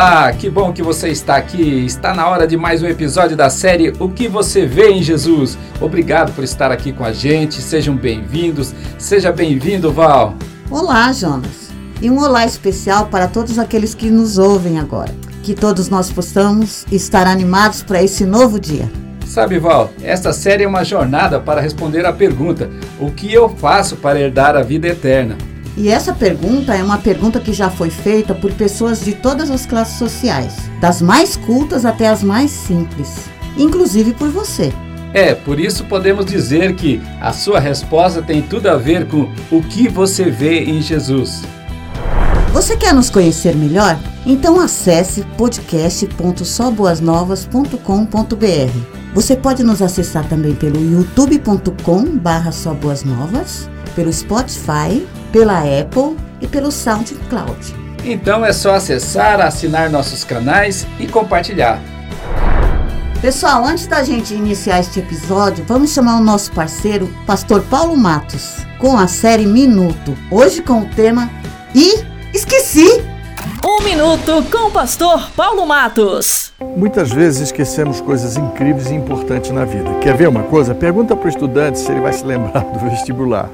Olá, que bom que você está aqui. Está na hora de mais um episódio da série O que você vê em Jesus. Obrigado por estar aqui com a gente. Sejam bem-vindos. Seja bem-vindo, Val. Olá, Jonas. E um olá especial para todos aqueles que nos ouvem agora. Que todos nós possamos estar animados para esse novo dia. Sabe, Val, esta série é uma jornada para responder à pergunta: o que eu faço para herdar a vida eterna? E essa pergunta é uma pergunta que já foi feita por pessoas de todas as classes sociais, das mais cultas até as mais simples, inclusive por você. É, por isso podemos dizer que a sua resposta tem tudo a ver com o que você vê em Jesus. Você quer nos conhecer melhor? Então acesse podcast.soboasnovas.com.br. Você pode nos acessar também pelo youtube.com/barra pelo Spotify pela Apple e pelo SoundCloud. Então é só acessar, assinar nossos canais e compartilhar. Pessoal, antes da gente iniciar este episódio, vamos chamar o nosso parceiro, Pastor Paulo Matos, com a série Minuto. Hoje com o tema E Esqueci! Um minuto com o pastor Paulo Matos. Muitas vezes esquecemos coisas incríveis e importantes na vida. Quer ver uma coisa? Pergunta para o estudante se ele vai se lembrar do vestibular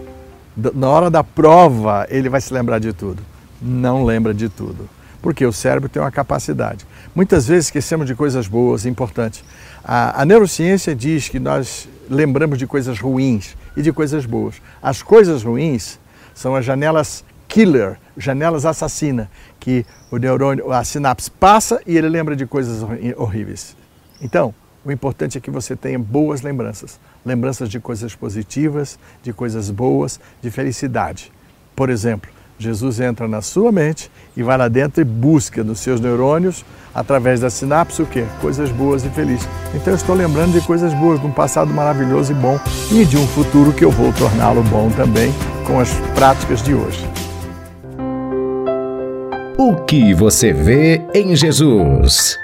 na hora da prova, ele vai se lembrar de tudo. Não lembra de tudo. Porque o cérebro tem uma capacidade. Muitas vezes esquecemos de coisas boas, importantes. A, a neurociência diz que nós lembramos de coisas ruins e de coisas boas. As coisas ruins são as janelas killer, janelas assassina, que o neurônio, a sinapse passa e ele lembra de coisas horríveis. Então, o importante é que você tenha boas lembranças, lembranças de coisas positivas, de coisas boas, de felicidade. Por exemplo, Jesus entra na sua mente e vai lá dentro e busca nos seus neurônios, através da sinapse, o quê? Coisas boas e felizes. Então eu estou lembrando de coisas boas, de um passado maravilhoso e bom e de um futuro que eu vou torná-lo bom também com as práticas de hoje. O que você vê em Jesus?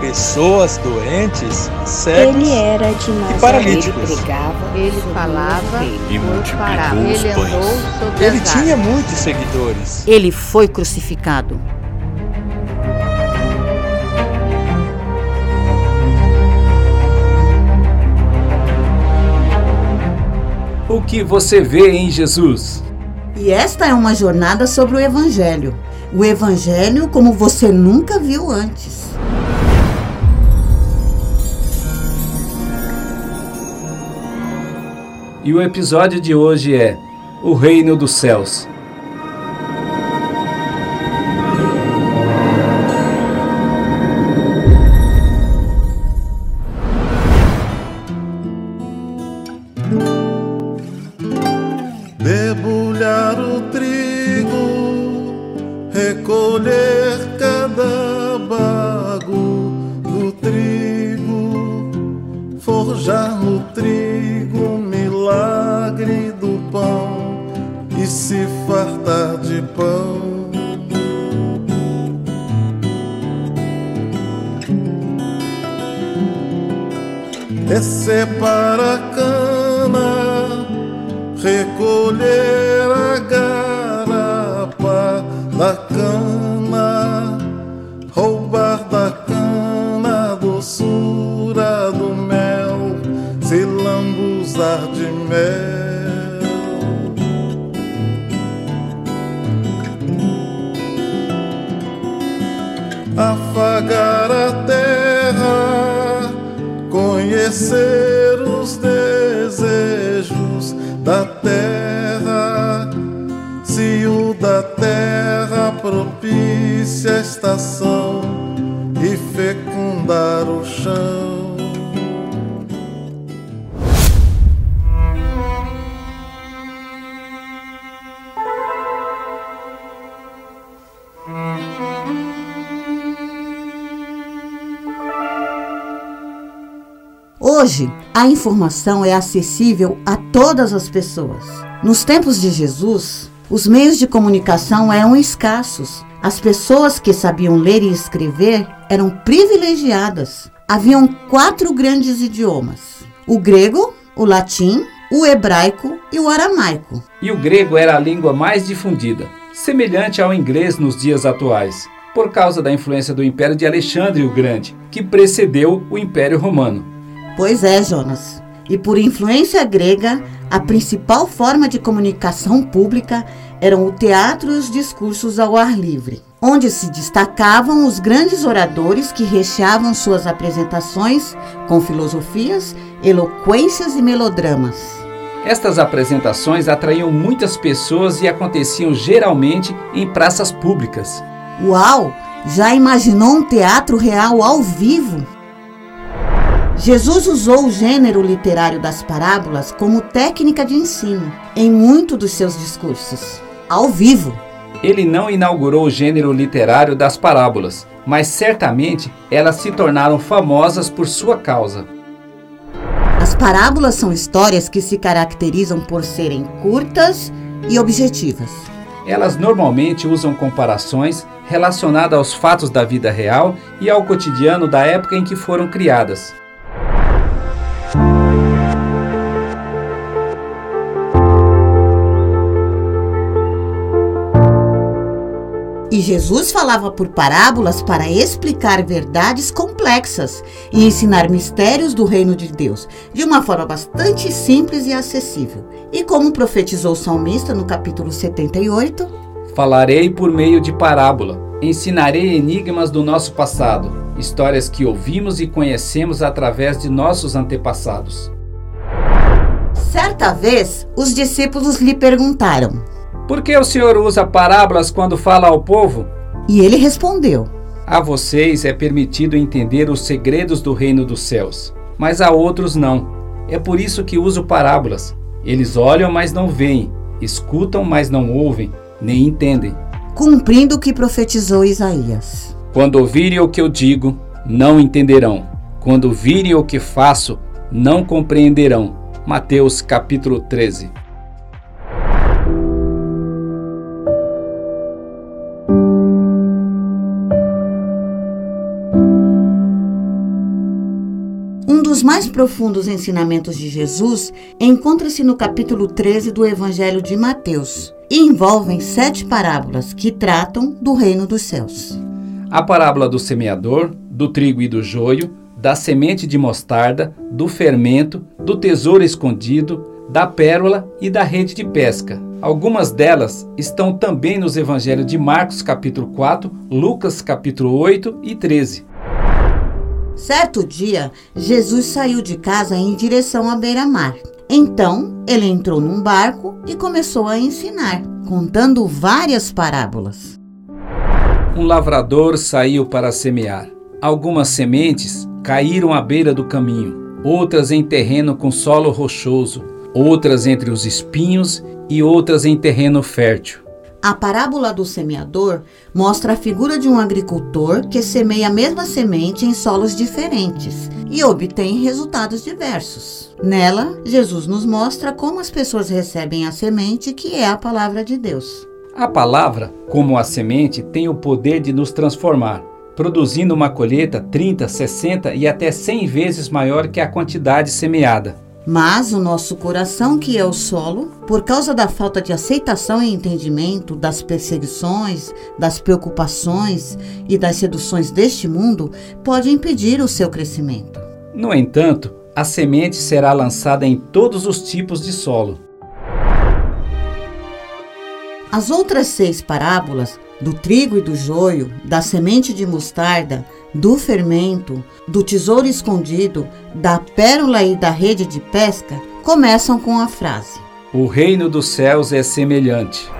pessoas doentes, cegos ele era de Nazaré. e paralíticos. Ele pregava, ele falava e multiplicou os ele pães. Ele tinha muitos seguidores. Ele foi crucificado. O que você vê em Jesus? E esta é uma jornada sobre o Evangelho. O Evangelho como você nunca viu antes. E o episódio de hoje é O Reino dos Céus. Descer para esquecer os desejos da terra, se o da terra propicia a estação e fecundar o chão. Hoje, a informação é acessível a todas as pessoas. Nos tempos de Jesus, os meios de comunicação eram escassos. As pessoas que sabiam ler e escrever eram privilegiadas. Haviam quatro grandes idiomas: o grego, o latim, o hebraico e o aramaico. E o grego era a língua mais difundida, semelhante ao inglês nos dias atuais, por causa da influência do Império de Alexandre o Grande, que precedeu o Império Romano. Pois é, Jonas. E por influência grega, a principal forma de comunicação pública eram o teatro e os discursos ao ar livre, onde se destacavam os grandes oradores que recheavam suas apresentações com filosofias, eloquências e melodramas. Estas apresentações atraíam muitas pessoas e aconteciam geralmente em praças públicas. Uau! Já imaginou um teatro real ao vivo? Jesus usou o gênero literário das parábolas como técnica de ensino em muito dos seus discursos, ao vivo. Ele não inaugurou o gênero literário das parábolas, mas certamente elas se tornaram famosas por sua causa. As parábolas são histórias que se caracterizam por serem curtas e objetivas. Elas normalmente usam comparações relacionadas aos fatos da vida real e ao cotidiano da época em que foram criadas. E Jesus falava por parábolas para explicar verdades complexas e ensinar mistérios do reino de Deus de uma forma bastante simples e acessível. E como profetizou o salmista no capítulo 78, Falarei por meio de parábola, ensinarei enigmas do nosso passado, histórias que ouvimos e conhecemos através de nossos antepassados. Certa vez, os discípulos lhe perguntaram: Por que o Senhor usa parábolas quando fala ao povo? E ele respondeu: A vocês é permitido entender os segredos do reino dos céus, mas a outros não. É por isso que uso parábolas. Eles olham, mas não veem, escutam, mas não ouvem, nem entendem. Cumprindo o que profetizou Isaías. Quando ouvirem o que eu digo, não entenderão. Quando virem o que faço, não compreenderão. Mateus capítulo 13. Profundos ensinamentos de Jesus encontra-se no capítulo 13 do Evangelho de Mateus e envolvem sete parábolas que tratam do reino dos céus. A parábola do semeador, do trigo e do joio, da semente de mostarda, do fermento, do tesouro escondido, da pérola e da rede de pesca. Algumas delas estão também nos evangelhos de Marcos capítulo 4, Lucas capítulo 8 e 13. Certo dia, Jesus saiu de casa em direção à beira-mar. Então, ele entrou num barco e começou a ensinar, contando várias parábolas. Um lavrador saiu para semear. Algumas sementes caíram à beira do caminho, outras em terreno com solo rochoso, outras entre os espinhos e outras em terreno fértil. A parábola do semeador mostra a figura de um agricultor que semeia a mesma semente em solos diferentes e obtém resultados diversos. Nela, Jesus nos mostra como as pessoas recebem a semente, que é a palavra de Deus. A palavra, como a semente, tem o poder de nos transformar, produzindo uma colheita 30, 60 e até 100 vezes maior que a quantidade semeada. Mas o nosso coração, que é o solo, por causa da falta de aceitação e entendimento das perseguições, das preocupações e das seduções deste mundo, pode impedir o seu crescimento. No entanto, a semente será lançada em todos os tipos de solo. As outras seis parábolas, do trigo e do joio, da semente de mostarda, do fermento, do tesouro escondido, da pérola e da rede de pesca, começam com a frase: O reino dos céus é semelhante.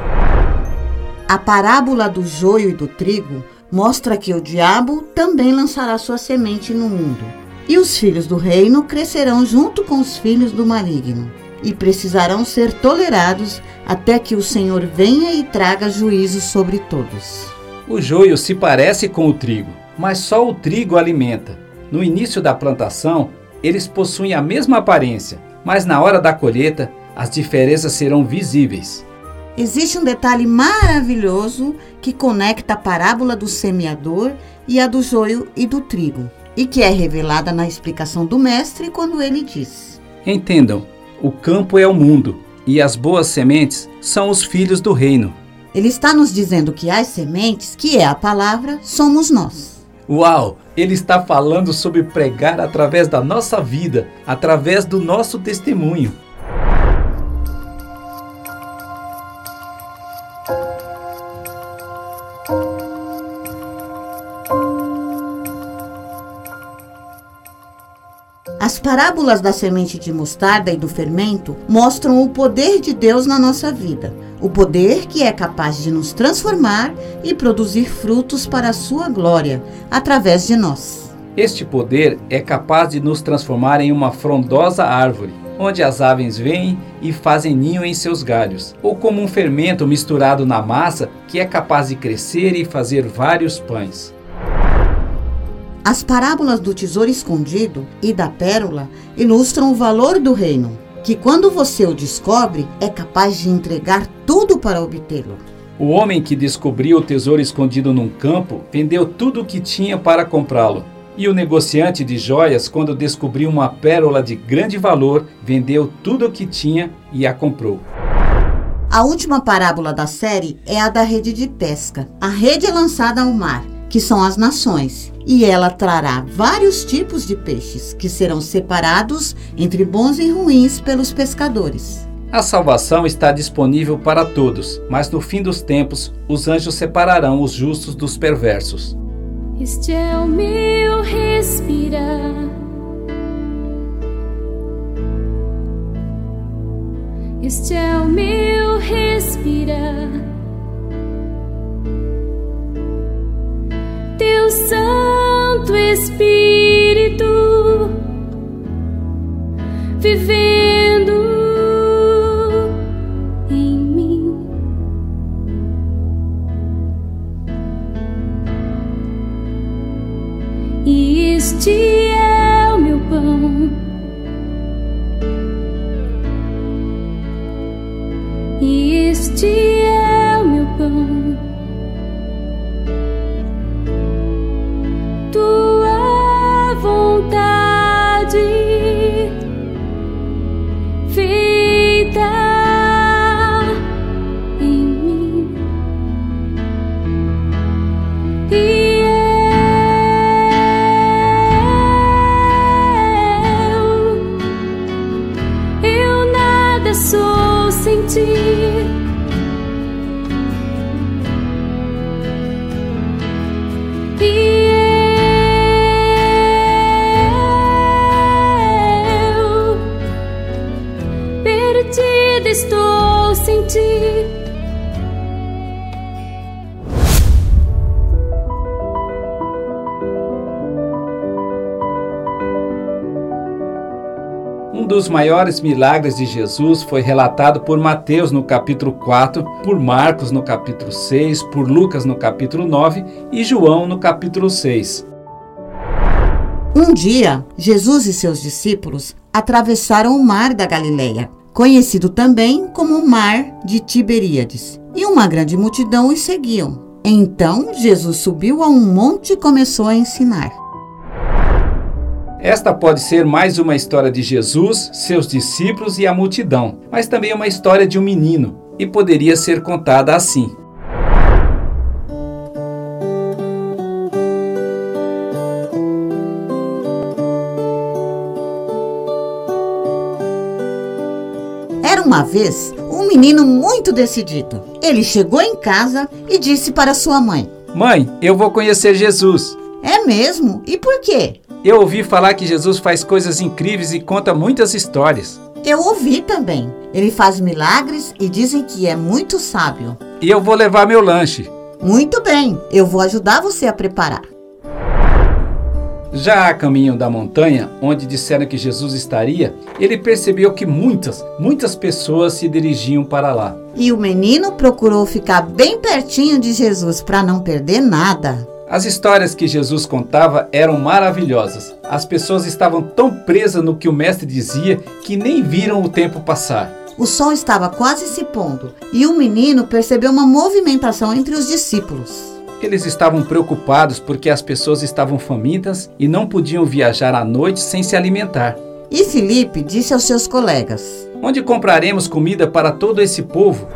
A parábola do joio e do trigo mostra que o diabo também lançará sua semente no mundo. E os filhos do reino crescerão junto com os filhos do maligno e precisarão ser tolerados até que o Senhor venha e traga juízo sobre todos. O joio se parece com o trigo, mas só o trigo alimenta. No início da plantação, eles possuem a mesma aparência, mas na hora da colheita, as diferenças serão visíveis. Existe um detalhe maravilhoso que conecta a parábola do semeador e a do joio e do trigo, e que é revelada na explicação do mestre quando ele diz: Entendam, o campo é o mundo, e as boas sementes são os filhos do reino. Ele está nos dizendo que as sementes, que é a palavra, somos nós. Uau! Ele está falando sobre pregar através da nossa vida, através do nosso testemunho. As parábolas da semente de mostarda e do fermento mostram o poder de Deus na nossa vida. O poder que é capaz de nos transformar e produzir frutos para a sua glória através de nós. Este poder é capaz de nos transformar em uma frondosa árvore, onde as aves vêm e fazem ninho em seus galhos, ou como um fermento misturado na massa que é capaz de crescer e fazer vários pães. As parábolas do tesouro escondido e da pérola ilustram o valor do reino, que quando você o descobre, é capaz de entregar tudo para obtê-lo. O homem que descobriu o tesouro escondido num campo vendeu tudo o que tinha para comprá-lo. E o negociante de joias, quando descobriu uma pérola de grande valor, vendeu tudo o que tinha e a comprou. A última parábola da série é a da rede de pesca. A rede é lançada ao mar, que são as nações, e ela trará vários tipos de peixes, que serão separados entre bons e ruins pelos pescadores. A salvação está disponível para todos, mas no fim dos tempos, os anjos separarão os justos dos perversos. Este é o meu respirar. Este é o meu respirar. Santo Espírito vivendo maiores milagres de Jesus foi relatado por Mateus no capítulo 4, por Marcos no capítulo 6, por Lucas no capítulo 9 e João no capítulo 6. Um dia, Jesus e seus discípulos atravessaram o mar da Galileia, conhecido também como o Mar de Tiberíades, e uma grande multidão os seguiam. Então, Jesus subiu a um monte e começou a ensinar. Esta pode ser mais uma história de Jesus, seus discípulos e a multidão, mas também uma história de um menino, e poderia ser contada assim. Era uma vez um menino muito decidido. Ele chegou em casa e disse para sua mãe: Mãe, eu vou conhecer Jesus. É mesmo? E por quê? Eu ouvi falar que Jesus faz coisas incríveis e conta muitas histórias. Eu ouvi também. Ele faz milagres e dizem que é muito sábio. E eu vou levar meu lanche. Muito bem, eu vou ajudar você a preparar. Já a caminho da montanha, onde disseram que Jesus estaria, ele percebeu que muitas, muitas pessoas se dirigiam para lá. E o menino procurou ficar bem pertinho de Jesus para não perder nada. As histórias que Jesus contava eram maravilhosas. As pessoas estavam tão presas no que o mestre dizia que nem viram o tempo passar. O sol estava quase se pondo e o menino percebeu uma movimentação entre os discípulos. Eles estavam preocupados porque as pessoas estavam famintas e não podiam viajar à noite sem se alimentar. E Felipe disse aos seus colegas: Onde compraremos comida para todo esse povo?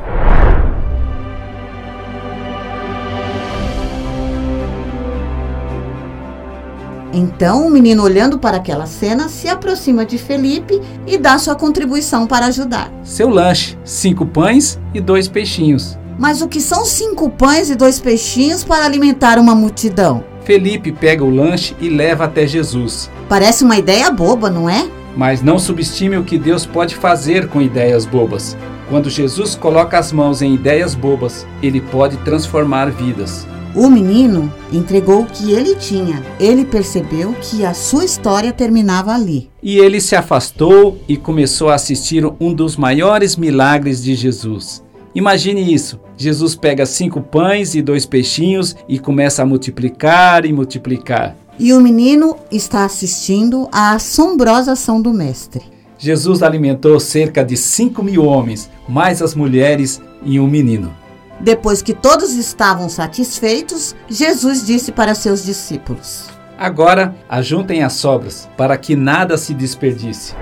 Então o menino, olhando para aquela cena, se aproxima de Felipe e dá sua contribuição para ajudar. Seu lanche: cinco pães e dois peixinhos. Mas o que são cinco pães e dois peixinhos para alimentar uma multidão? Felipe pega o lanche e leva até Jesus. Parece uma ideia boba, não é? Mas não subestime o que Deus pode fazer com ideias bobas. Quando Jesus coloca as mãos em ideias bobas, ele pode transformar vidas. O menino entregou o que ele tinha. Ele percebeu que a sua história terminava ali. E ele se afastou e começou a assistir um dos maiores milagres de Jesus. Imagine isso: Jesus pega cinco pães e dois peixinhos e começa a multiplicar e multiplicar. E o menino está assistindo à assombrosa ação do Mestre. Jesus alimentou cerca de cinco mil homens, mais as mulheres e um menino. Depois que todos estavam satisfeitos, Jesus disse para seus discípulos: Agora ajuntem as sobras, para que nada se desperdice.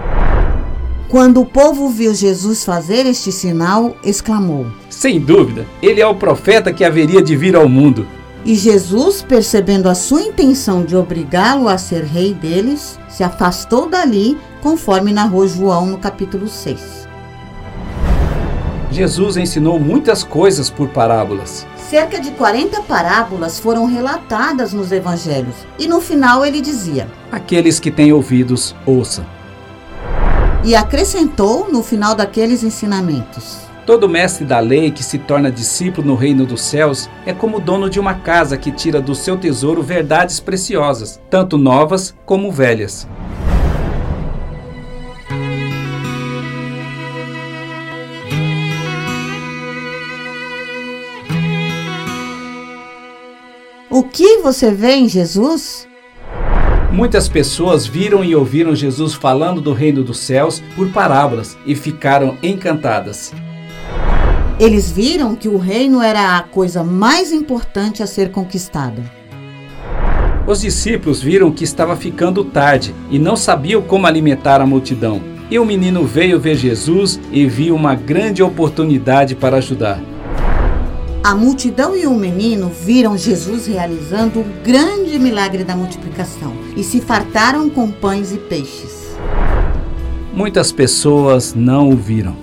Quando o povo viu Jesus fazer este sinal, exclamou: Sem dúvida, ele é o profeta que haveria de vir ao mundo. E Jesus, percebendo a sua intenção de obrigá-lo a ser rei deles, se afastou dali, conforme narrou João no capítulo 6. Jesus ensinou muitas coisas por parábolas. Cerca de 40 parábolas foram relatadas nos evangelhos, e no final ele dizia: Aqueles que têm ouvidos, ouçam. E acrescentou no final daqueles ensinamentos: Todo mestre da lei que se torna discípulo no reino dos céus é como o dono de uma casa que tira do seu tesouro verdades preciosas, tanto novas como velhas. O que você vê em Jesus? Muitas pessoas viram e ouviram Jesus falando do reino dos céus por parábolas e ficaram encantadas. Eles viram que o reino era a coisa mais importante a ser conquistada. Os discípulos viram que estava ficando tarde e não sabiam como alimentar a multidão. E o menino veio ver Jesus e viu uma grande oportunidade para ajudar. A multidão e o menino viram Jesus realizando o grande milagre da multiplicação e se fartaram com pães e peixes. Muitas pessoas não o viram.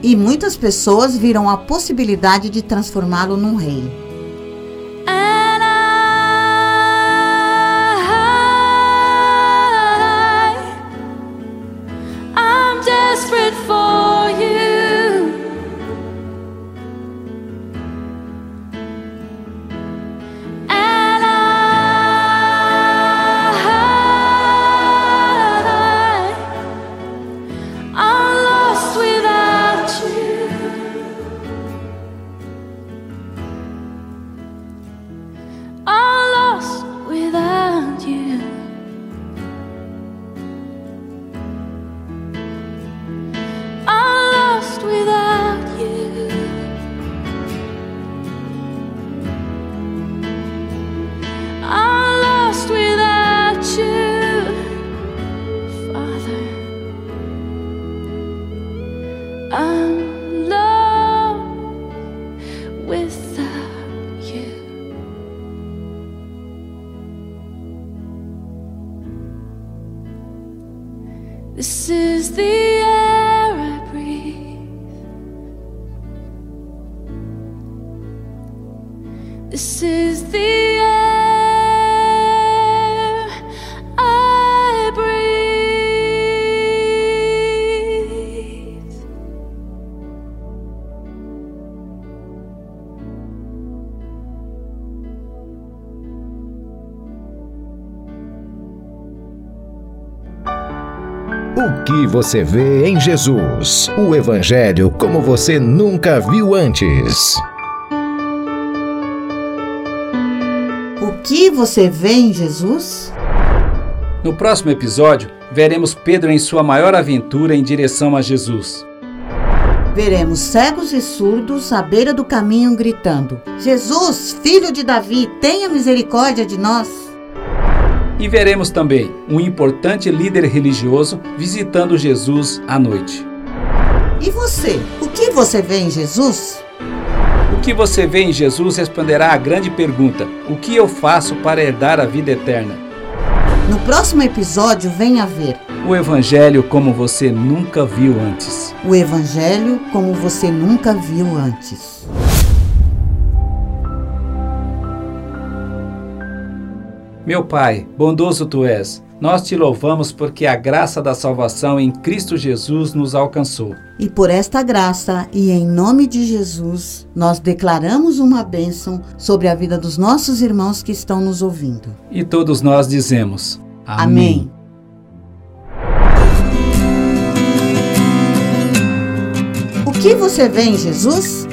E muitas pessoas viram a possibilidade de transformá-lo num rei. Você vê em Jesus? O Evangelho como você nunca viu antes. O que você vê em Jesus? No próximo episódio, veremos Pedro em sua maior aventura em direção a Jesus. Veremos cegos e surdos à beira do caminho gritando: Jesus, filho de Davi, tenha misericórdia de nós. E veremos também um importante líder religioso visitando Jesus à noite. E você? O que você vê em Jesus? O que você vê em Jesus responderá à grande pergunta: O que eu faço para herdar a vida eterna? No próximo episódio, venha ver o Evangelho como você nunca viu antes. O Evangelho como você nunca viu antes. Meu Pai, bondoso tu és, nós te louvamos porque a graça da salvação em Cristo Jesus nos alcançou. E por esta graça e em nome de Jesus, nós declaramos uma bênção sobre a vida dos nossos irmãos que estão nos ouvindo. E todos nós dizemos: Amém. Amém. O que você vê em Jesus?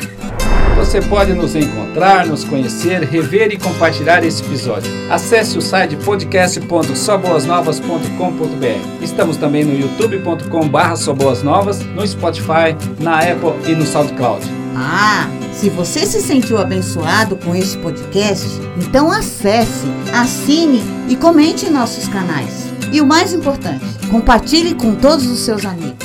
Você pode nos encontrar, nos conhecer, rever e compartilhar esse episódio. Acesse o site podcast.soboasnovas.com.br. Estamos também no youtube.com/soboasnovas, no Spotify, na Apple e no SoundCloud. Ah, se você se sentiu abençoado com este podcast, então acesse, assine e comente em nossos canais. E o mais importante, compartilhe com todos os seus amigos.